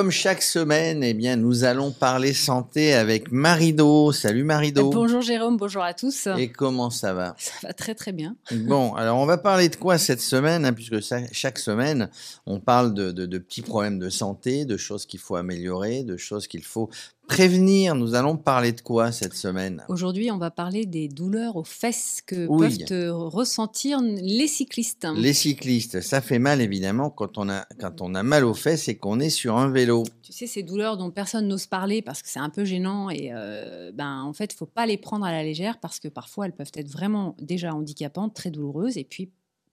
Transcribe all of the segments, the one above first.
Comme chaque semaine, eh bien, nous allons parler santé avec Marido. Salut Marido. Bonjour Jérôme, bonjour à tous. Et comment ça va? Ça va très très bien. Bon, alors on va parler de quoi cette semaine hein, Puisque chaque semaine, on parle de, de petits problèmes de santé, de choses qu'il faut améliorer, de choses qu'il faut prévenir. Nous allons parler de quoi cette semaine? Aujourd'hui, on va parler des douleurs aux fesses que peuvent ressentir les cyclistes. Les cyclistes, ça fait mal évidemment quand on a, quand on a mal aux fesses et qu'on est sur un vélo. Tu sais, ces douleurs dont personne n'ose parler parce que c'est un peu gênant et euh, ben, en fait, il faut pas les prendre à la légère parce que parfois elles peuvent être vraiment déjà handicapantes, très douloureuses et puis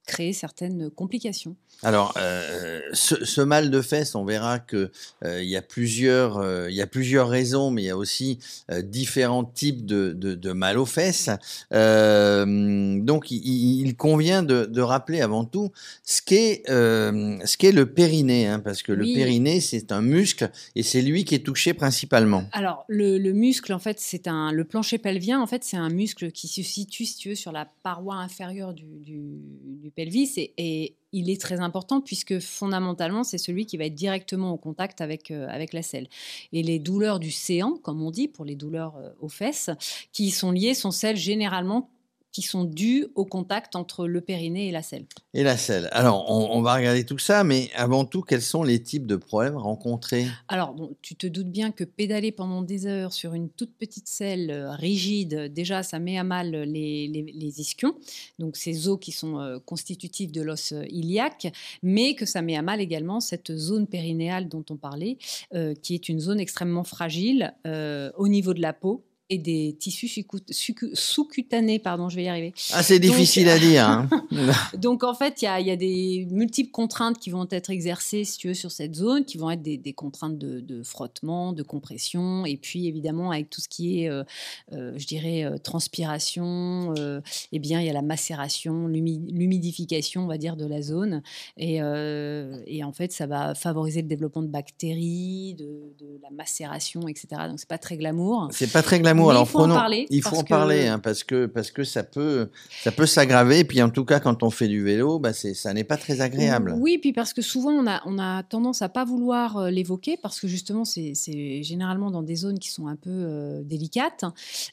créer certaines complications. Alors, euh, ce, mal de fesses, on verra que euh, il y a plusieurs, euh, y a plusieurs raisons, mais il y a aussi différents types de, de, mal aux fesses. donc, il, convient de, rappeler avant tout ce qu'est le périnée, hein, parce que le périnée, c'est un muscle et c'est lui qui est touché principalement. Alors, le, le muscle, en fait, c'est un le plancher pelvien. En fait, c'est un muscle qui se situe, si tu veux, sur la paroi inférieure du, du, du pelvis et, il est très important puisque fondamentalement c'est celui qui va être directement au contact avec, euh, avec la selle. Et les douleurs du séant, comme on dit pour les douleurs euh, aux fesses, qui sont liées sont celles généralement qui sont dus au contact entre le périnée et la selle. Et la selle. Alors, on, va regarder tout ça, mais avant tout, quels sont les types de problèmes rencontrés? Alors, bon, tu te doutes bien que pédaler pendant des heures sur une toute petite selle euh, rigide, déjà, ça met à mal les, les, ischions, donc ces os qui sont euh, constitutifs de l'os euh, iliaque, mais que ça met à mal également cette zone périnéale dont on parlait, qui est une zone extrêmement fragile au niveau de la peau et des tissus sous-cutanés, pardon, je vais y arriver. Ah, c'est difficile à dire. Hein. donc, en fait, il y a, des multiples contraintes qui vont être exercées, si tu veux, sur cette zone, qui vont être des, contraintes de, frottement, de compression, et puis évidemment, avec tout ce qui est, euh, euh, je dirais, euh, transpiration, eh bien, il y a la macération, l'humidification, on va dire, de la zone. Et, et, en fait, ça va favoriser le développement de bactéries, de, de la macération, etc. Donc, c'est pas très glamour. C'est pas très glamour alors il faut en parler. Il faut en parler hein, parce que parce que ça peut ça peut s'aggraver. Et puis en tout cas, quand on fait du vélo, bah ça n'est pas très agréable. Oui, puis parce que souvent on a on a tendance à pas vouloir euh, l'évoquer parce que justement c'est généralement dans des zones qui sont un peu euh, délicates.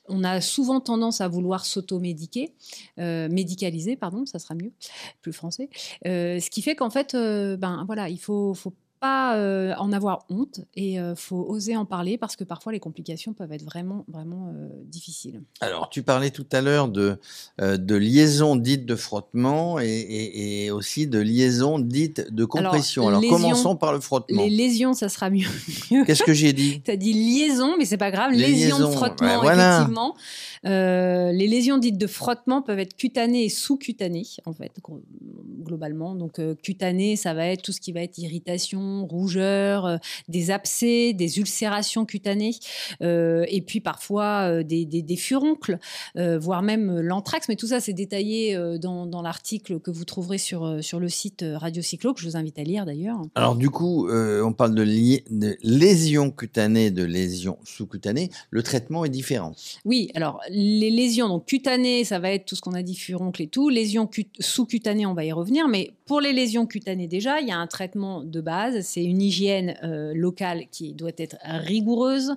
On a souvent tendance à vouloir s'auto-médiquer, euh, médicaliser, pardon, ça sera mieux, plus français. ce qui fait qu'en fait, ben voilà, il faut faut pas euh, en avoir honte et il euh, faut oser en parler parce que parfois les complications peuvent être vraiment, vraiment euh, difficiles. Alors, tu parlais tout à l'heure de, de liaison dite de frottement et, aussi de liaison dite de compression. Alors, commençons par le frottement. Les lésions, ça sera mieux. Qu'est-ce que j'ai dit? Tu as dit liaison, mais c'est pas grave. lésions de frottement, effectivement. les lésions dites de frottement peuvent être cutanées et sous-cutanées, en fait, globalement. Donc, cutanées, ça va être tout ce qui va être irritation, rougeurs, euh, des abcès, des ulcérations cutanées, euh, et puis parfois euh, des, furoncles, voire même l'anthrax. Mais tout ça, c'est détaillé dans, l'article que vous trouverez sur, sur le site Radio Cyclo, que je vous invite à lire d'ailleurs. Alors du coup, on parle de, de lésions cutanées, de lésions sous-cutanées. Le traitement est différent. Oui, alors les lésions donc cutanées, ça va être tout ce qu'on a dit, furoncles et tout. Lésions sous-cutanées, on va y revenir. Mais pour les lésions cutanées déjà, il y a un traitement de base c'est une hygiène euh, locale qui doit être rigoureuse,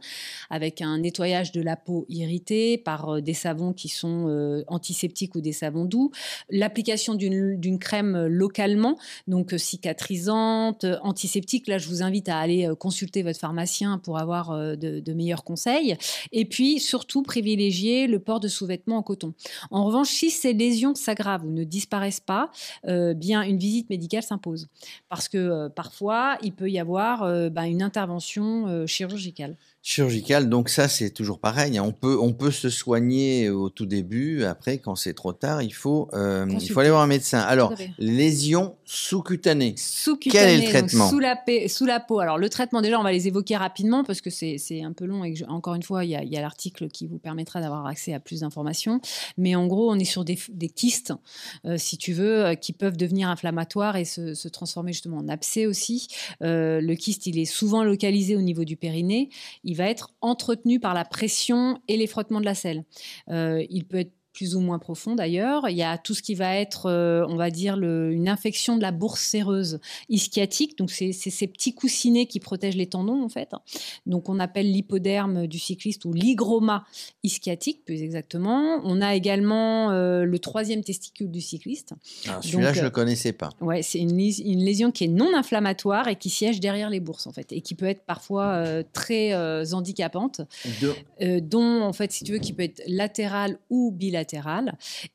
avec un nettoyage de la peau irritée par euh, des savons qui sont euh, antiseptiques ou des savons doux, l'application d'une crème localement, donc cicatrisante, antiseptique. Là, je vous invite à aller consulter votre pharmacien pour avoir de, de, meilleurs conseils. Et puis, surtout, privilégier le port de sous-vêtements en coton. En revanche, si ces lésions s'aggravent ou ne disparaissent pas, bien une visite médicale s'impose. Parce que parfois, il peut y avoir euh, bah, une intervention euh, chirurgicale. Chirurgicale, donc ça c'est toujours pareil. Hein. On peut, on peut se soigner au tout début. Après, quand c'est trop tard, il faut, euh, il faut aller voir un médecin. Alors, lésions sous-cutanées. Quel est le traitement sous, la sous la peau. Alors, le traitement, déjà, on va les évoquer rapidement parce que c'est un peu long et encore une fois, il y a, l'article qui vous permettra d'avoir accès à plus d'informations. Mais en gros, on est sur des, des kystes, si tu veux, qui peuvent devenir inflammatoires et se, se transformer justement en abcès aussi. Euh, le kyste, il est souvent localisé au niveau du périnée. Il va être entretenu par la pression et les frottements de la selle. Euh, il peut être plus ou moins profond d'ailleurs. Il y a tout ce qui va être, euh, on va dire, le, une infection de la bourse séreuse ischiatique. Donc, c'est ces petits coussinets qui protègent les tendons, en fait. Donc, on appelle l'hypoderme du cycliste ou l'hygroma ischiatique, plus exactement. On a également euh, le troisième testicule du cycliste. Celui-là, je ne le connaissais pas. Ouais, c'est une, une, lésion qui est non inflammatoire et qui siège derrière les bourses, en fait, et qui peut être parfois très handicapante, dont, en fait, si tu veux, qui peut être latérale ou bilatérale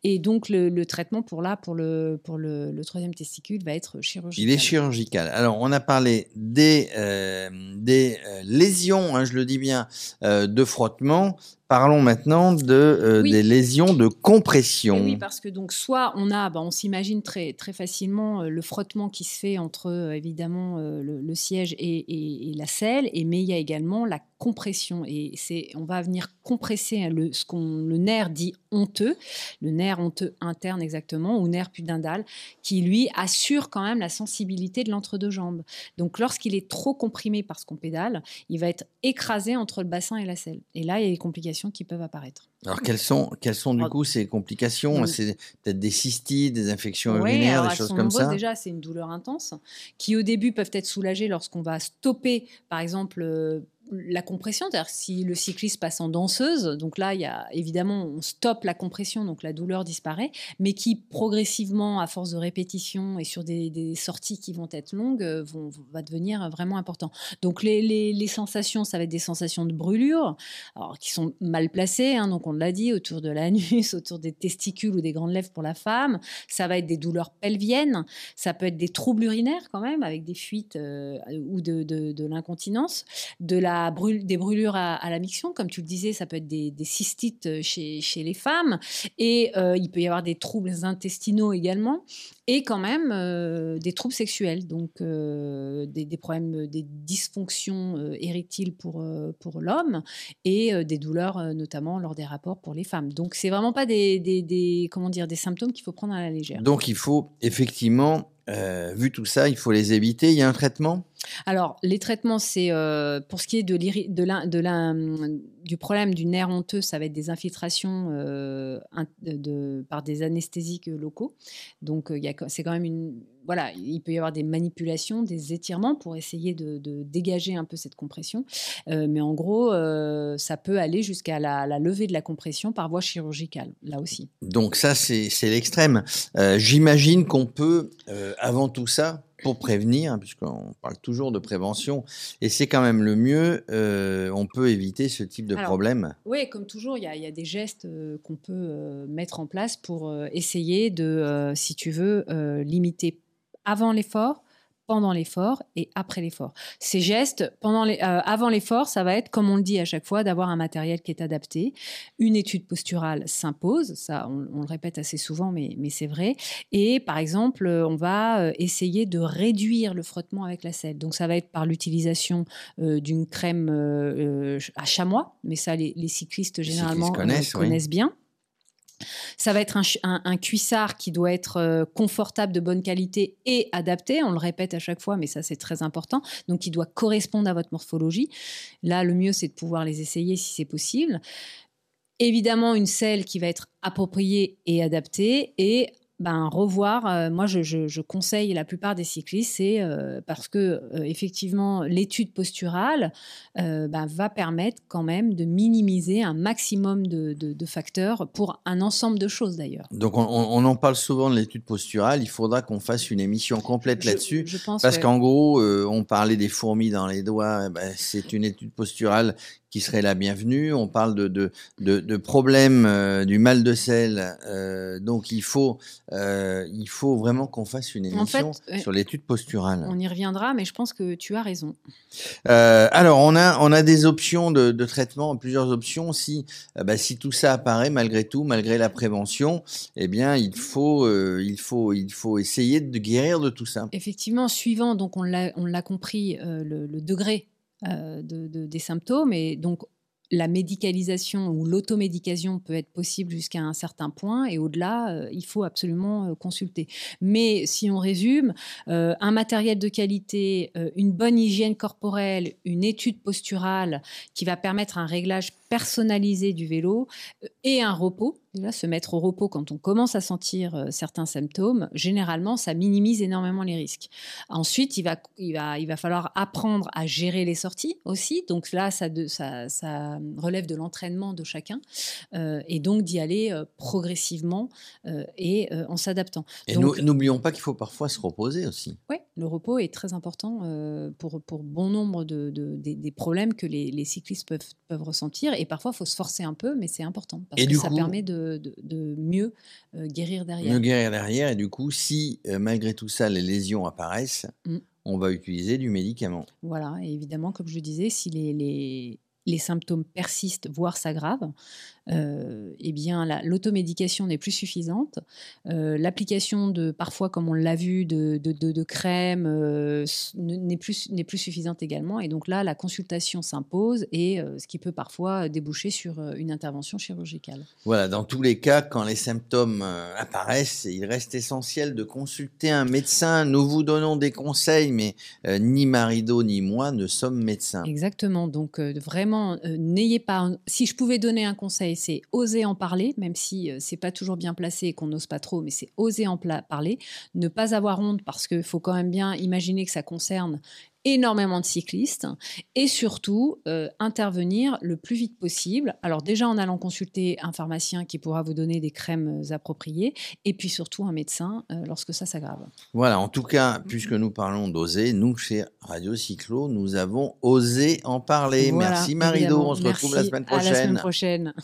et donc, le, traitement pour là, pour le, pour le, troisième testicule, va être chirurgical. Il est chirurgical. Alors, on a parlé des, euh, des euh, lésions, hein, je le dis bien, euh, de frottement. Parlons maintenant de, euh, des lésions de compression. oui, parce que donc soit on a, bah, on s'imagine très, très facilement euh, le frottement qui se fait entre euh, évidemment le, siège et, la selle, et, mais il y a également la compression. Et c'est, on va venir compresser hein, le, ce qu'on le nerf dit honteux, le nerf honteux interne exactement, ou nerf pudendal, qui lui assure quand même la sensibilité de l'entre-deux jambes. Donc lorsqu'il est trop comprimé parce qu'on pédale, il va être écrasé entre le bassin et la selle. Et là, il y a des complications qui peuvent apparaître. Alors, quelles sont, quelles sont du coup ces complications? C'est peut-être des cystites, des infections urinaires, des choses comme ça? Déjà, c'est une douleur intense qui, au début, peuvent être soulagées lorsqu'on va stopper, par exemple, euh, la compression, c'est-à-dire si le cycliste passe en danseuse, donc là, il y a évidemment, on stoppe la compression, donc la douleur disparaît, mais qui progressivement, à force de répétition et sur des, sorties qui vont être longues, euh, vont, va devenir vraiment important. Donc les, sensations, ça va être des sensations de brûlure, alors, qui sont mal placées, hein, donc on l'a dit, autour de l'anus, autour des testicules ou des grandes lèvres pour la femme. Ça va être des douleurs pelviennes, ça peut être des troubles urinaires quand même, avec des fuites euh, ou de, de l'incontinence, de la des brûlures à, la miction, comme tu le disais, ça peut être des, cystites euh, chez, les femmes, et euh, il peut y avoir des troubles intestinaux également, et quand même euh, des troubles sexuels, donc des, problèmes, des dysfonctions érectiles pour, pour l'homme, et des douleurs notamment lors des rapports pour les femmes. Donc c'est vraiment pas des, comment dire, des symptômes qu'il faut prendre à la légère. Donc il faut effectivement, vu tout ça, il faut les éviter. Il y a un traitement? Alors, les traitements, c'est euh, pour ce qui est de, de, du problème du nerf honteux, ça va être des infiltrations euh, par des anesthésiques locaux. Donc, euh, c'est quand même une. Voilà, il peut y avoir des manipulations, des étirements pour essayer de, dégager un peu cette compression. mais en gros, ça peut aller jusqu'à la, la, levée de la compression par voie chirurgicale, là aussi. Donc, ça, c'est l'extrême. J'imagine qu'on peut, avant tout ça, pour prévenir, puisqu'on parle toujours de prévention, et c'est quand même le mieux, euh, on peut éviter ce type de problème. Oui, comme toujours, il y, a des gestes euh, qu'on peut euh, mettre en place pour essayer de, si tu veux, limiter avant l'effort pendant l'effort et après l'effort. Ces gestes, pendant les, euh, avant l'effort, ça va être, comme on le dit à chaque fois, d'avoir un matériel qui est adapté. Une étude posturale s'impose, ça on, le répète assez souvent, mais, mais c'est vrai. Et par exemple, on va euh, essayer de réduire le frottement avec la selle. Donc ça va être par l'utilisation euh, d'une crème à chamois, mais ça les, cyclistes généralement connaissent bien. Ça va être un, cuissard qui doit être euh, confortable, de bonne qualité et adapté. On le répète à chaque fois, mais ça c'est très important. Donc, il doit correspondre à votre morphologie. Là, le mieux c'est de pouvoir les essayer si c'est possible. Évidemment, une selle qui va être appropriée et adaptée et ben, revoir. Euh, moi, je, conseille la plupart des cyclistes, c'est euh, parce que euh, effectivement, l'étude posturale ben, va permettre quand même de minimiser un maximum de, facteurs pour un ensemble de choses d'ailleurs. Donc, on, en parle souvent de l'étude posturale. Il faudra qu'on fasse une émission complète là-dessus, parce qu'en gros, on parlait des fourmis dans les doigts. Eh ben, c'est une étude posturale qui serait la bienvenue. On parle de, de, de, problèmes euh, du mal de sel. Euh, donc, il faut, euh, il faut vraiment qu'on fasse une émission sur l'étude posturale. On y reviendra, mais je pense que tu as raison. alors, on a, on a des options de, de traitement, plusieurs options. Si, bah, si tout ça apparaît, malgré tout, malgré la prévention, eh bien, il faut, il faut, il faut essayer de guérir de tout ça. Effectivement, suivant, donc on l'a compris, le, le degré euh, de, des symptômes. Et donc, la médicalisation ou l'automédication peut être possible jusqu'à un certain point et au-delà, euh, il faut absolument euh, consulter. Mais si on résume, un matériel de qualité, une bonne hygiène corporelle, une étude posturale qui va permettre un réglage personnalisée du vélo euh, et un repos. Se mettre au repos quand on commence à sentir euh, certains symptômes, généralement, ça minimise énormément les risques. Ensuite, il va, il va, il va falloir apprendre à gérer les sorties aussi. Donc là, ça, ça, ça relève de l'entraînement de chacun et donc d'y aller progressivement et en s'adaptant. Et n'oublions pas qu'il faut parfois se reposer aussi. Oui, le repos est très important pour, pour bon nombre de, des, problèmes que les, cyclistes peuvent, peuvent ressentir. Et parfois, il faut se forcer un peu, mais c'est important parce que ça permet de, de mieux guérir derrière. Mieux guérir derrière. Et du coup, si malgré tout ça, les lésions apparaissent, mmh. on va utiliser du médicament. Voilà, et évidemment, comme je le disais, si les, les, les symptômes persistent, voire s'aggravent, euh, eh bien l'automédication n'est plus suffisante. Euh, l'application de parfois, comme on l'a vu, de, de, crème euh, n'est plus, plus suffisante également. Et donc là, la consultation s'impose et ce qui peut parfois déboucher sur une intervention chirurgicale. Voilà, dans tous les cas, quand les symptômes apparaissent, il reste essentiel de consulter un médecin. Nous vous donnons des conseils, mais ni Marido ni moi ne sommes médecins. Exactement. Donc vraiment, n'ayez pas. Si je pouvais donner un conseil, c'est oser en parler, même si euh, c'est pas toujours bien placé et qu'on n'ose pas trop, mais c'est oser en parler, ne pas avoir honte parce qu'il faut quand même bien imaginer que ça concerne énormément de cyclistes et surtout euh, intervenir le plus vite possible. Alors déjà en allant consulter un pharmacien qui pourra vous donner des crèmes euh, appropriées et puis surtout un médecin euh, lorsque ça s'aggrave. Voilà, en tout cas, puisque nous parlons d'oser, nous chez Radio Cyclo, nous avons osé en parler. Merci Marido, on se retrouve la semaine prochaine. À la semaine prochaine.